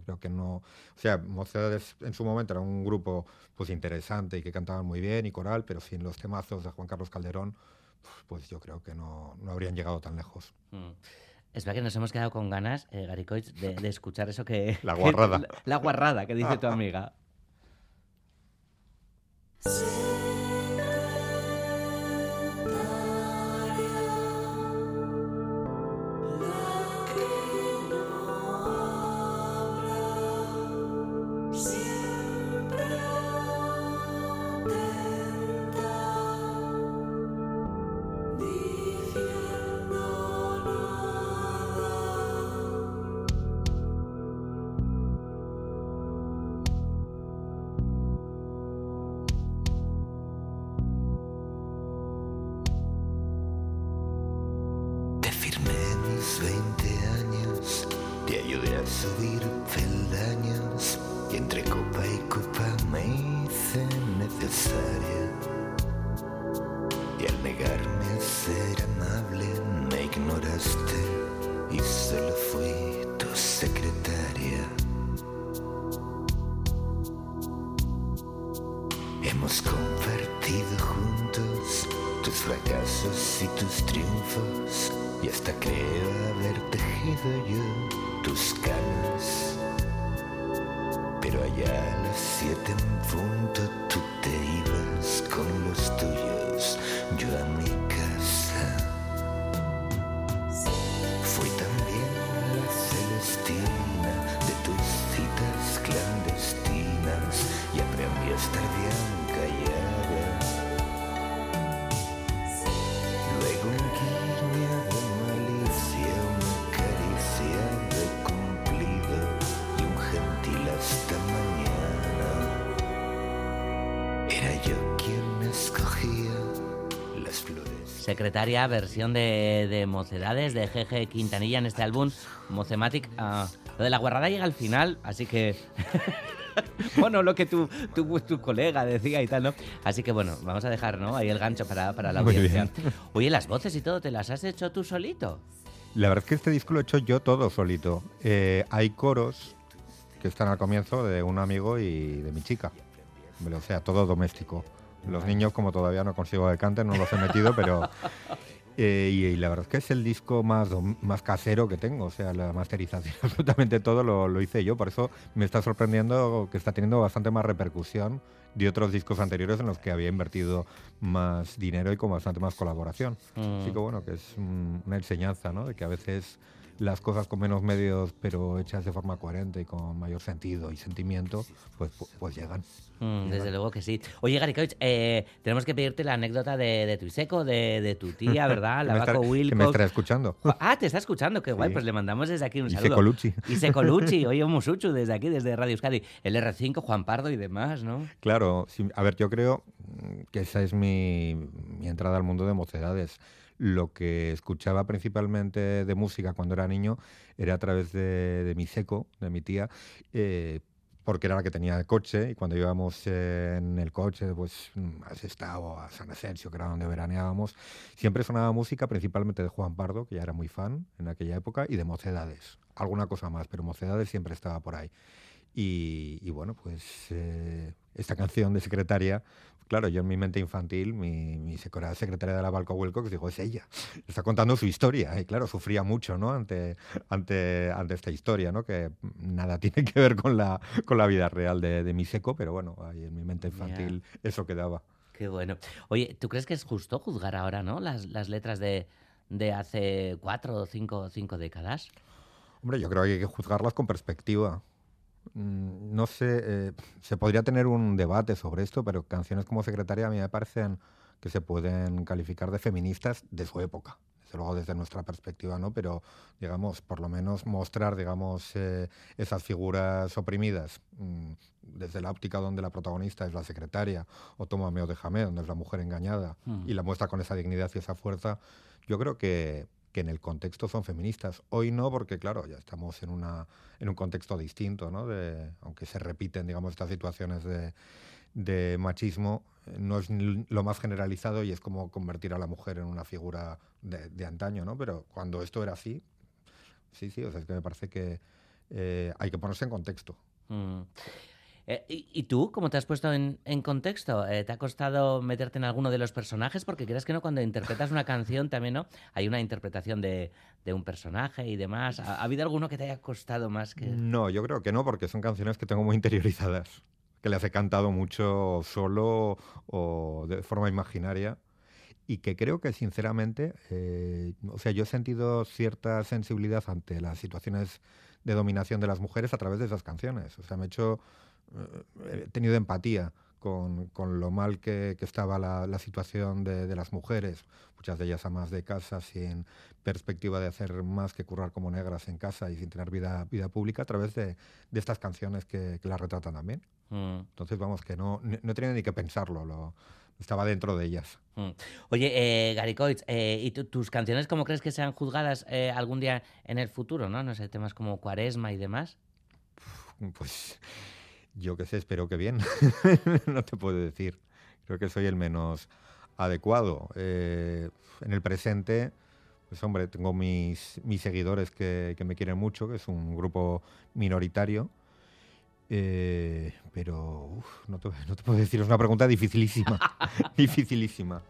[SPEAKER 14] Creo que no. O sea, Mocedades en su momento era un grupo pues interesante y que cantaban muy bien y coral, pero sin los temazos de Juan Carlos Calderón, pues yo creo que no, no habrían llegado tan lejos.
[SPEAKER 1] Es verdad que nos hemos quedado con ganas, eh, de, escuchar eso que...
[SPEAKER 14] La guarrada.
[SPEAKER 1] la, guarrada que dice tu amiga.
[SPEAKER 13] Negarme a ser amable me ignoraste y solo fui tu secretaria. Hemos compartido juntos tus fracasos y tus triunfos y hasta creo haber tejido yo tus canas. Pero allá a las siete en punto tú te ibas con los tuyos, yo a
[SPEAKER 1] Secretaria, versión de, de Mocedades, de GG Quintanilla en este álbum, Mocematic. ah, lo de la guarrada llega al final, así que... bueno, lo que tu, tu, tu colega decía y tal, ¿no? Así que bueno, vamos a dejar, ¿no? Ahí el gancho para, para la
[SPEAKER 14] Muy
[SPEAKER 1] audiencia.
[SPEAKER 14] bien.
[SPEAKER 1] Oye, las voces y todo, ¿te las has hecho tú solito?
[SPEAKER 14] La verdad es que este disco lo he hecho yo todo solito. Eh, hay coros que están al comienzo de un amigo y de mi chica. O sea, todo doméstico. Los niños, como todavía no consigo que canten, no los he metido, pero... eh, y, y la verdad es que es el disco más, más casero que tengo. O sea, la masterización, absolutamente todo lo, lo hice yo. Por eso me está sorprendiendo que está teniendo bastante más repercusión de otros discos anteriores en los que había invertido más dinero y con bastante más colaboración.
[SPEAKER 1] Mm.
[SPEAKER 14] Así que bueno, que es una enseñanza, ¿no? De que a veces las cosas con menos medios, pero hechas de forma coherente y con mayor sentido y sentimiento, pues, pu- pues llegan.
[SPEAKER 1] Mm, desde
[SPEAKER 14] Llegan.
[SPEAKER 1] luego que sí. Oye, Gary Coich, eh, tenemos que pedirte la anécdota de, de tu Iseco, de, de tu tía, ¿verdad? La
[SPEAKER 14] estará- que me
[SPEAKER 1] Wilcox.
[SPEAKER 14] estará escuchando.
[SPEAKER 1] Ah, te está escuchando, qué guay.
[SPEAKER 14] Sí.
[SPEAKER 1] Pues le mandamos desde aquí un
[SPEAKER 14] Y
[SPEAKER 1] saludo.
[SPEAKER 14] Secolucci.
[SPEAKER 1] Y Secolucci, oye, musuchu desde aquí, desde Radio Euskadi. El R5, Juan Pardo y demás, ¿no?
[SPEAKER 14] Claro, sí, a ver, yo creo que esa es mi, mi entrada al mundo de mocedades. Lo que escuchaba principalmente de música cuando era niño era a través de, mi seco, de mi tía, eh, porque era la que tenía el coche y cuando íbamos en el coche, pues mm, a Sestao a San Asensio, que era donde veraneábamos, siempre sonaba música principalmente de Juan Pardo, que ya era muy fan en aquella época, y de mocedades. Alguna cosa más, pero mocedades siempre estaba por ahí. Y, y bueno, pues eh, esta canción de secretaria, claro, yo en mi mente infantil, mi, mi secretaria de la Balco Wilcox, digo, es ella. Está contando su historia. Y claro, sufría mucho, ¿no? Ante, ante, ante esta historia, ¿no? Que nada tiene que ver con la, con la vida real de, de mi seco, pero bueno, ahí en mi mente infantil eso quedaba.
[SPEAKER 1] Qué bueno. Oye, ¿tú crees que es justo juzgar ahora, no? Las, las letras de, de hace cuatro o cinco, cinco décadas.
[SPEAKER 14] Hombre, yo creo que hay que juzgarlas con perspectiva. Mm, No sé, eh, se podría tener un debate sobre esto, pero canciones como Secretaria a mí me parecen que se pueden calificar de feministas de su época. Desde luego desde nuestra perspectiva, ¿no? Pero, digamos, por lo menos mostrar, digamos, eh, esas figuras oprimidas mm, desde la óptica donde la protagonista es la secretaria, o Tómame o déjame, donde es la mujer engañada,
[SPEAKER 1] Mm.
[SPEAKER 14] y la muestra con esa dignidad y esa fuerza, yo creo que, que en el contexto son feministas. Hoy no, porque claro, ya estamos en, una, en un contexto distinto, ¿no? De, aunque se repiten, digamos, estas situaciones de, machismo, eh, no es lo más generalizado y es como convertir a la mujer en una figura de, de antaño, ¿no? Pero cuando esto era así, sí, sí, o sea, es que me parece que eh, hay que ponerse en contexto.
[SPEAKER 1] Mm. Eh, ¿y, y tú cómo te has puesto en, en contexto? Eh, ¿Te ha costado meterte en alguno de los personajes? Porque crees que no, cuando interpretas una canción también, ¿no? Hay una interpretación de, de un personaje y demás. ¿Ha, ha habido alguno que te haya costado más que...?
[SPEAKER 14] No, yo creo que no, porque son canciones que tengo muy interiorizadas, que las he cantado mucho solo o de forma imaginaria y que creo que sinceramente, eh, o sea, yo he sentido cierta sensibilidad ante las situaciones de dominación de las mujeres a través de esas canciones. O sea, me he hecho, he tenido empatía con, con lo mal que, que estaba la, la situación de, de las mujeres, muchas de ellas amas de casa, sin perspectiva de hacer más que currar como negras en casa y sin tener vida, vida pública, a través de, de estas canciones que, que las retratan también.
[SPEAKER 1] Mm.
[SPEAKER 14] Entonces, vamos, que no, no tenido ni que pensarlo. Lo, estaba dentro de ellas.
[SPEAKER 1] Mm. Oye, eh, Gary Coitz, eh, ¿y tus canciones cómo crees que sean juzgadas eh, algún día en el futuro, no? No sé, temas como cuaresma y demás.
[SPEAKER 14] Pues yo qué sé, espero que bien. no te puedo decir. Creo que soy el menos adecuado. Eh, en el presente, pues hombre, tengo mis, mis seguidores que, que me quieren mucho, que es un grupo minoritario. Eh, pero uf, no, te, no te puedo decir, es una pregunta dificilísima. dificilísima.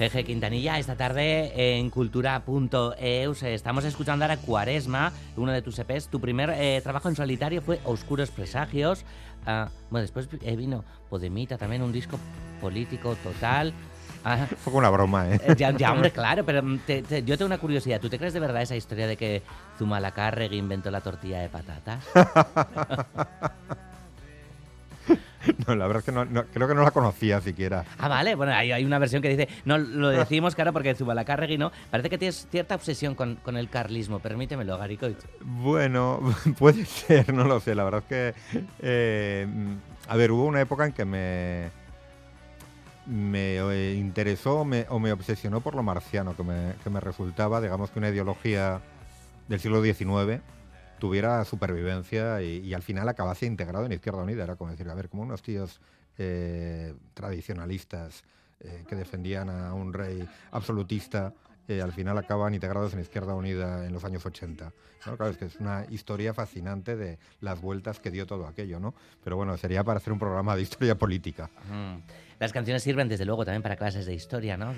[SPEAKER 1] Jeje Quintanilla, esta tarde en cultura.eus estamos escuchando ahora Cuaresma, uno de tus EPs. Tu primer eh, trabajo en solitario fue Oscuros Presagios. Ah, bueno, después eh, vino Podemita, también un disco político total. Ah,
[SPEAKER 14] Fue una broma, ¿eh?
[SPEAKER 1] eh, ya, ya, hombre, claro, pero mm, te- te- yo tengo una curiosidad. ¿Tú te crees de verdad esa historia de que Zumalacárregui inventó la tortilla de patatas?
[SPEAKER 14] No, la verdad es que no, no- creo que no la conocía siquiera.
[SPEAKER 1] Ah, vale, bueno, hay, hay una versión que dice, no, lo decimos, claro, porque Zumalacárregui no. Parece que tienes cierta obsesión con, con el carlismo, permítemelo, Garicoich.
[SPEAKER 14] Bueno, puede ser, no lo sé. La verdad es que, eh, a ver, hubo una época en que me, me eh, interesó me, o me obsesionó por lo marciano, que me, que me resultaba, digamos, que una ideología del siglo XIX tuviera supervivencia y, al final acabase integrado en Izquierda Unida. Era como decir, a ver, como unos tíos eh, tradicionalistas eh, que defendían a un rey absolutista, eh, al final acaban integrados en Izquierda Unida en los años 80. ¿no? Claro, es que es una historia fascinante de las vueltas que dio todo aquello, ¿no? Pero bueno, sería para hacer un programa de historia política.
[SPEAKER 1] Las canciones sirven, desde luego, también para clases de historia, ¿no?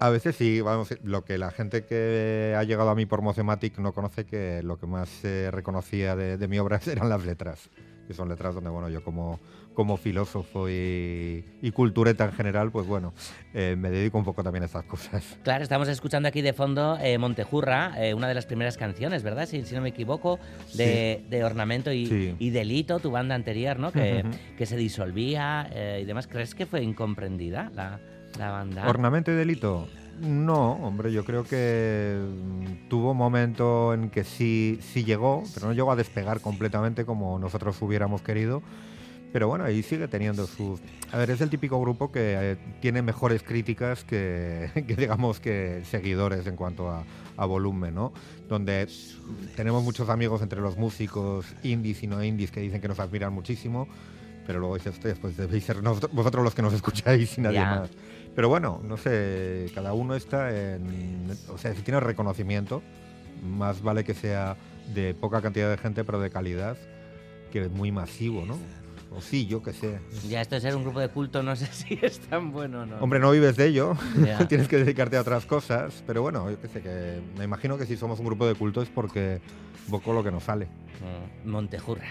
[SPEAKER 14] A veces sí, vamos, lo que la gente que ha llegado a mí por Mocematic no conoce que lo que más se reconocía de, de mi obra eran las letras, que son letras donde, bueno, yo como, como filósofo y, y cultureta en general, pues bueno, eh, me dedico un poco también a estas cosas.
[SPEAKER 1] Claro, estamos escuchando aquí de fondo eh, Montejurra, eh, una de las primeras canciones, ¿verdad? Si, si no me equivoco, de, de Ornamento y,
[SPEAKER 14] Sí.
[SPEAKER 1] y Delito, tu banda anterior, ¿no? Que, que se disolvía eh, y demás. ¿Crees que fue incomprendida la, la banda?
[SPEAKER 14] ¿Ornamento y delito? No, hombre, yo creo que mm, tuvo un momento en que sí, sí llegó, pero no llegó a despegar completamente como nosotros hubiéramos querido. Pero bueno, ahí sigue teniendo sus... A ver, es el típico grupo que eh, tiene mejores críticas que, que, digamos, que seguidores en cuanto a, a volumen, ¿no? Donde tenemos muchos amigos entre los músicos indies y no indies que dicen que nos admiran muchísimo, pero luego dices, "Hostia, pues debéis ser vosotros los que nos escucháis y nadie más. Pero bueno, no sé, cada uno está en... O sea, si tiene reconocimiento, más vale que sea de poca cantidad de gente, pero de calidad, que muy masivo, ¿no? O sí, yo qué sé.
[SPEAKER 1] Ya esto de ser un grupo de culto no sé si es tan bueno o no.
[SPEAKER 14] Hombre, no vives de ello, tienes que dedicarte a otras cosas, pero bueno, yo qué sé, que me imagino que si somos un grupo de culto es porque poco lo que nos sale.
[SPEAKER 1] Mm, Montejurra.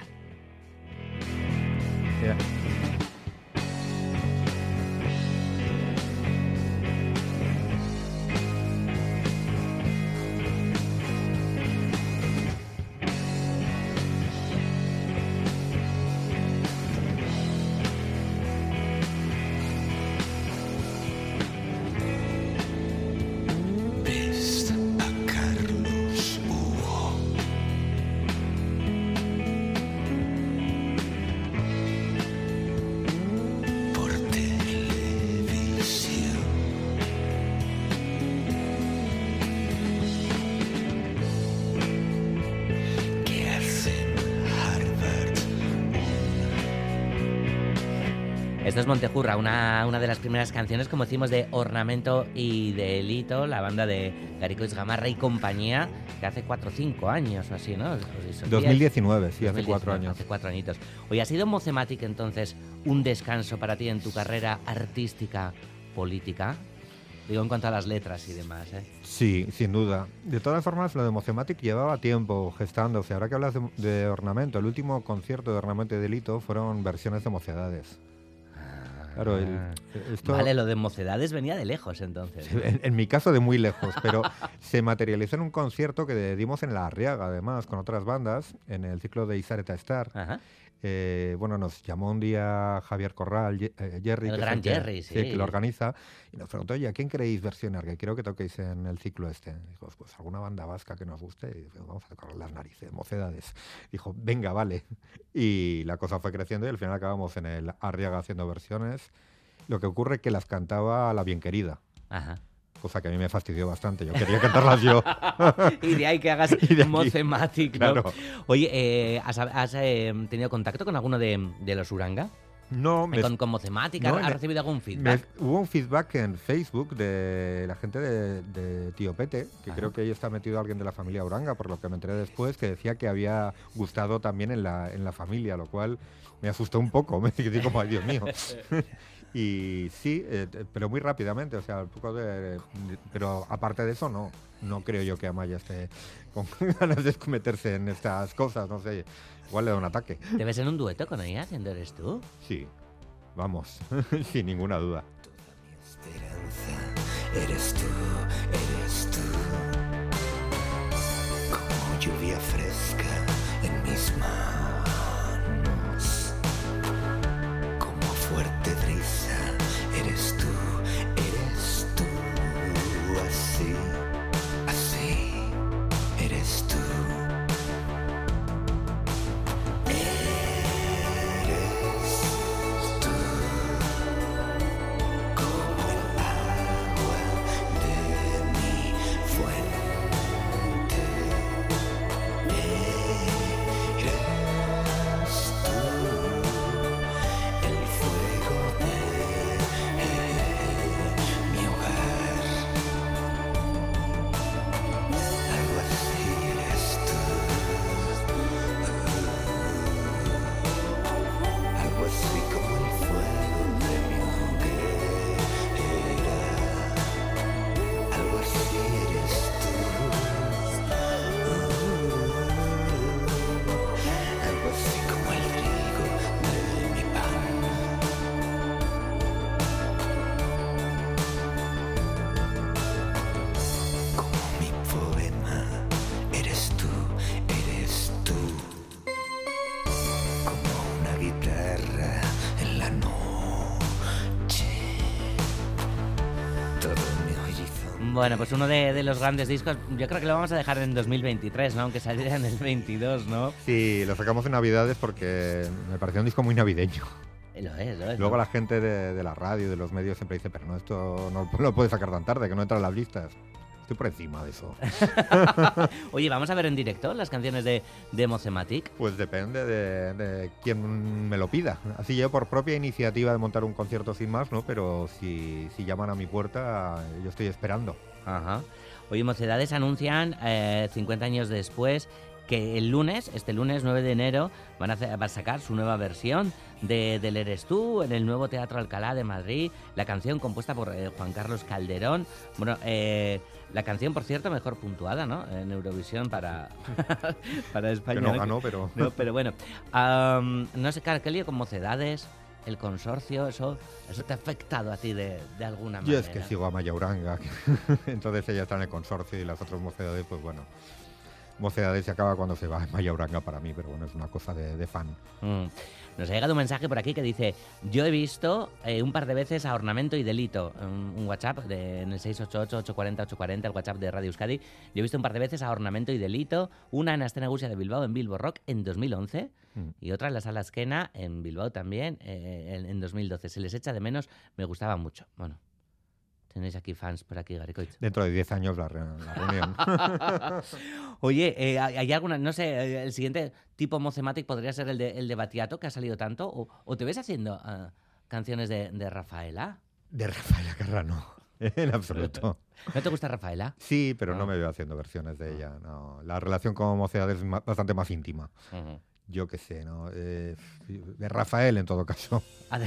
[SPEAKER 1] Esto es Montejurra, una, una de las primeras canciones, como decimos, de Ornamento y Delito, la banda de Garicois Gamarra y compañía, que hace 4 o 5 años o así, ¿no?
[SPEAKER 14] 2019, sí, hace 4 años.
[SPEAKER 1] Hace 4 añitos. Hoy ¿ha sido Mocematic entonces un descanso para ti en tu carrera artística, política? Digo, en cuanto a las letras y demás, ¿eh?
[SPEAKER 14] Sí, sin duda. De todas formas, lo de Mocematic llevaba tiempo gestándose. Ahora que hablas de, de ornamento, el último concierto de Ornamento y Delito fueron versiones de Mocedades.
[SPEAKER 1] Claro, el, ah. Vale, lo de mocedades venía de lejos entonces.
[SPEAKER 14] En, mi caso de muy lejos, pero se materializó en un concierto que dimos en La Arriaga, además, con otras bandas, en el ciclo de Isareta Star. Ajá. Eh, bueno, nos llamó un día Javier Corral, eh, Jerry,
[SPEAKER 1] el gran Jerry, sí.
[SPEAKER 14] que lo organiza, y nos preguntó, oye, ¿a quién queréis versionar? Que quiero que toquéis en el ciclo este. Dijo, pues alguna banda vasca que nos guste, y vamos a tocar las narices, mocedades. Dijo, venga, vale. Y la cosa fue creciendo y al final acabamos en el Arriaga haciendo versiones. Lo que ocurre es que las cantaba la bien querida. Ajá cosa que a mí me fastidió bastante. Yo quería cantarlas yo.
[SPEAKER 1] y de ahí que hagas Mocematic, ¿no? Oye, eh, ¿has, eh, tenido contacto con alguno de, los Uranga?
[SPEAKER 14] No,
[SPEAKER 1] me, con, con Mocematic, ¿has recibido algún feedback?
[SPEAKER 14] hubo un feedback en Facebook de la gente de, Tío Pete, que creo que ahí está metido alguien de la familia Uranga, por lo que me enteré después, que decía que había gustado también en la, en la familia, lo cual me asustó un poco. Me dije como, ay Dios mío. Y sí, eh, pero muy rápidamente, o sea, un poco de, pero aparte de eso no, no creo yo que Amaya esté con ganas de meterse en estas cosas, no sé, igual le da un ataque.
[SPEAKER 1] ¿Te ves en un dueto con ella haciendo eres tú?
[SPEAKER 14] Sí, vamos, sin ninguna duda. eres tú, eres tú, como lluvia fresca en mis manos
[SPEAKER 1] Bueno, pues uno de, los grandes discos, yo creo que lo vamos a dejar en 2023, ¿no? Aunque saliera en el 22, ¿no?
[SPEAKER 14] Sí, lo sacamos en Navidades porque me pareció un disco muy navideño.
[SPEAKER 1] Lo es, lo es.
[SPEAKER 14] Luego la gente de, la radio, de los medios, siempre dice, pero no, esto no lo puedes sacar tan tarde, que no entra en las listas. Estoy por encima de eso.
[SPEAKER 1] Oye, ¿vamos a ver en directo las canciones de, de Mocematic?
[SPEAKER 14] Pues depende de, de, quién me lo pida. Así yo por propia iniciativa de montar un concierto sin más, ¿no? Pero si, si llaman a mi puerta, yo estoy esperando.
[SPEAKER 1] Ajá. Oye, Mocedades anuncian 50 eh, años después que el lunes, este lunes 9 de enero, van a, va a sacar su nueva versión de Del Eres Tú en el nuevo Teatro Alcalá de Madrid. La canción compuesta por eh, Juan Carlos Calderón. Bueno, eh, la canción, por cierto, mejor puntuada, ¿no? En Eurovisión para, para España.
[SPEAKER 14] Que no ganó, pero...
[SPEAKER 1] pero bueno, no sé, claro, ¿qué lío con mocedades? El consorcio, eso, eso te ha afectado a ti de, de alguna manera.
[SPEAKER 14] Yo es que sigo a Maya Uranga, entonces ella está en el consorcio y las otras mocedades, pues bueno, Mocedades se acaba cuando se va Maya Uranga para mí, pero bueno, es una cosa de, fan.
[SPEAKER 1] Mm. Nos ha llegado un mensaje por aquí que dice, yo he visto eh, un par de veces a Ornamento y Delito, un, WhatsApp de, en el 688-840-840, el WhatsApp de Radio Euskadi. Yo he visto un par de veces a Ornamento y Delito, una en escena de Bilbao en Bilbo Rock en 2011 mm. y otra en la Sala Esquena en Bilbao también eh, en, en 2012. Se les echa de menos, me gustaba mucho. Bueno, Tenéis aquí fans por aquí, Garicoit.
[SPEAKER 14] Dentro de 10 años la, reunión.
[SPEAKER 1] Oye, eh, ¿hay alguna, no sé, eh, el siguiente tipo Mocematic podría ser el de, el de Batiato, que ha salido tanto? ¿O, te ves haciendo ah, canciones de, de, Rafaela?
[SPEAKER 14] De Rafaela Carrano, en absoluto.
[SPEAKER 1] ¿No te gusta Rafaela?
[SPEAKER 14] Sí, pero no, me veo haciendo versiones de ella. No. La relación con Mocedades es bastante más íntima yo qué sé, ¿no? Eh, de Rafael en todo caso.
[SPEAKER 1] Ah,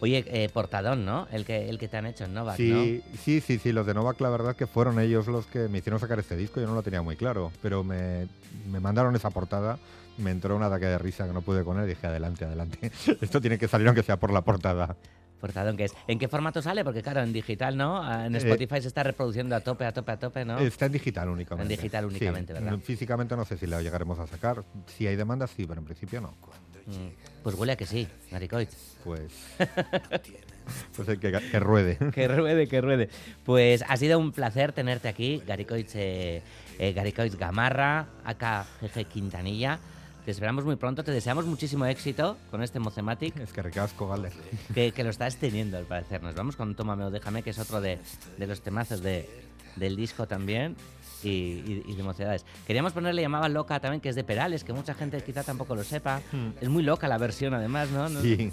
[SPEAKER 1] Oye, eh, Portadón, ¿no? El que, el que te han hecho en Novak,
[SPEAKER 14] sí, Sí, sí, sí, los de Novak la verdad que fueron ellos los que me hicieron sacar este disco, yo no lo tenía muy claro, pero me, me mandaron esa portada, me entró un ataque de risa que no pude con él y dije, adelante, adelante, esto tiene que salir aunque sea por la portada.
[SPEAKER 1] Portadón, que es. ¿En qué formato sale? Porque claro, en digital, ¿no? Ah, en eh, Spotify se está reproduciendo a tope, a tope, a tope, ¿no?
[SPEAKER 14] Está en digital únicamente.
[SPEAKER 1] En digital únicamente, ¿verdad?
[SPEAKER 14] Físicamente no sé si la llegaremos a sacar. Si hay demanda, sí, pero en principio no.
[SPEAKER 1] Mm, pues huele a que sí, Maricoit.
[SPEAKER 14] Pues... pues que, que, ruede.
[SPEAKER 1] que ruede, que ruede. Pues ha sido un placer tenerte aquí, Garicoit, eh, eh Gamarra, acá Jeje Quintanilla. Te esperamos muy pronto, te deseamos muchísimo éxito con este Mocematic.
[SPEAKER 14] Es que recasco, vale.
[SPEAKER 1] Que, que, lo estás teniendo, al parecer. Nos vamos con Tómame o Déjame, que es otro de, de los temazos de, del disco también. Y, y, de mocedades. Queríamos ponerle llamaba loca también, que es de Perales, que mucha gente quizá tampoco lo sepa. Hmm. Es muy loca la versión, además, ¿no?
[SPEAKER 14] Sí,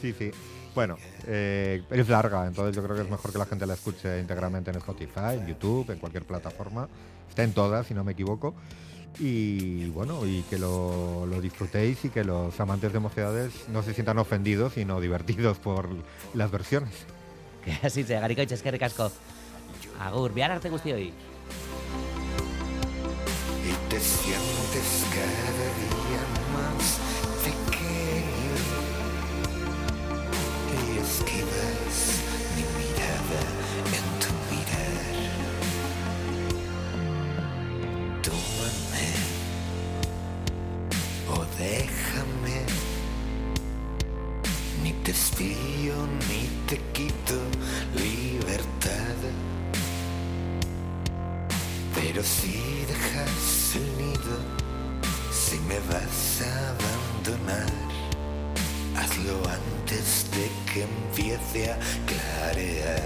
[SPEAKER 14] sí, sí. Bueno, eh, es larga, entonces yo creo que es mejor que la gente la escuche íntegramente en Spotify, en YouTube, en cualquier plataforma. Está en todas, si no me equivoco y bueno, y que lo, disfrutéis y que los amantes de mocedades no se sientan ofendidos, sino divertidos por las versiones.
[SPEAKER 1] Que así sea, gariko es que recasco. Agur, te arte hoy.
[SPEAKER 13] Y te sientes cada día más de que empiece a clarear.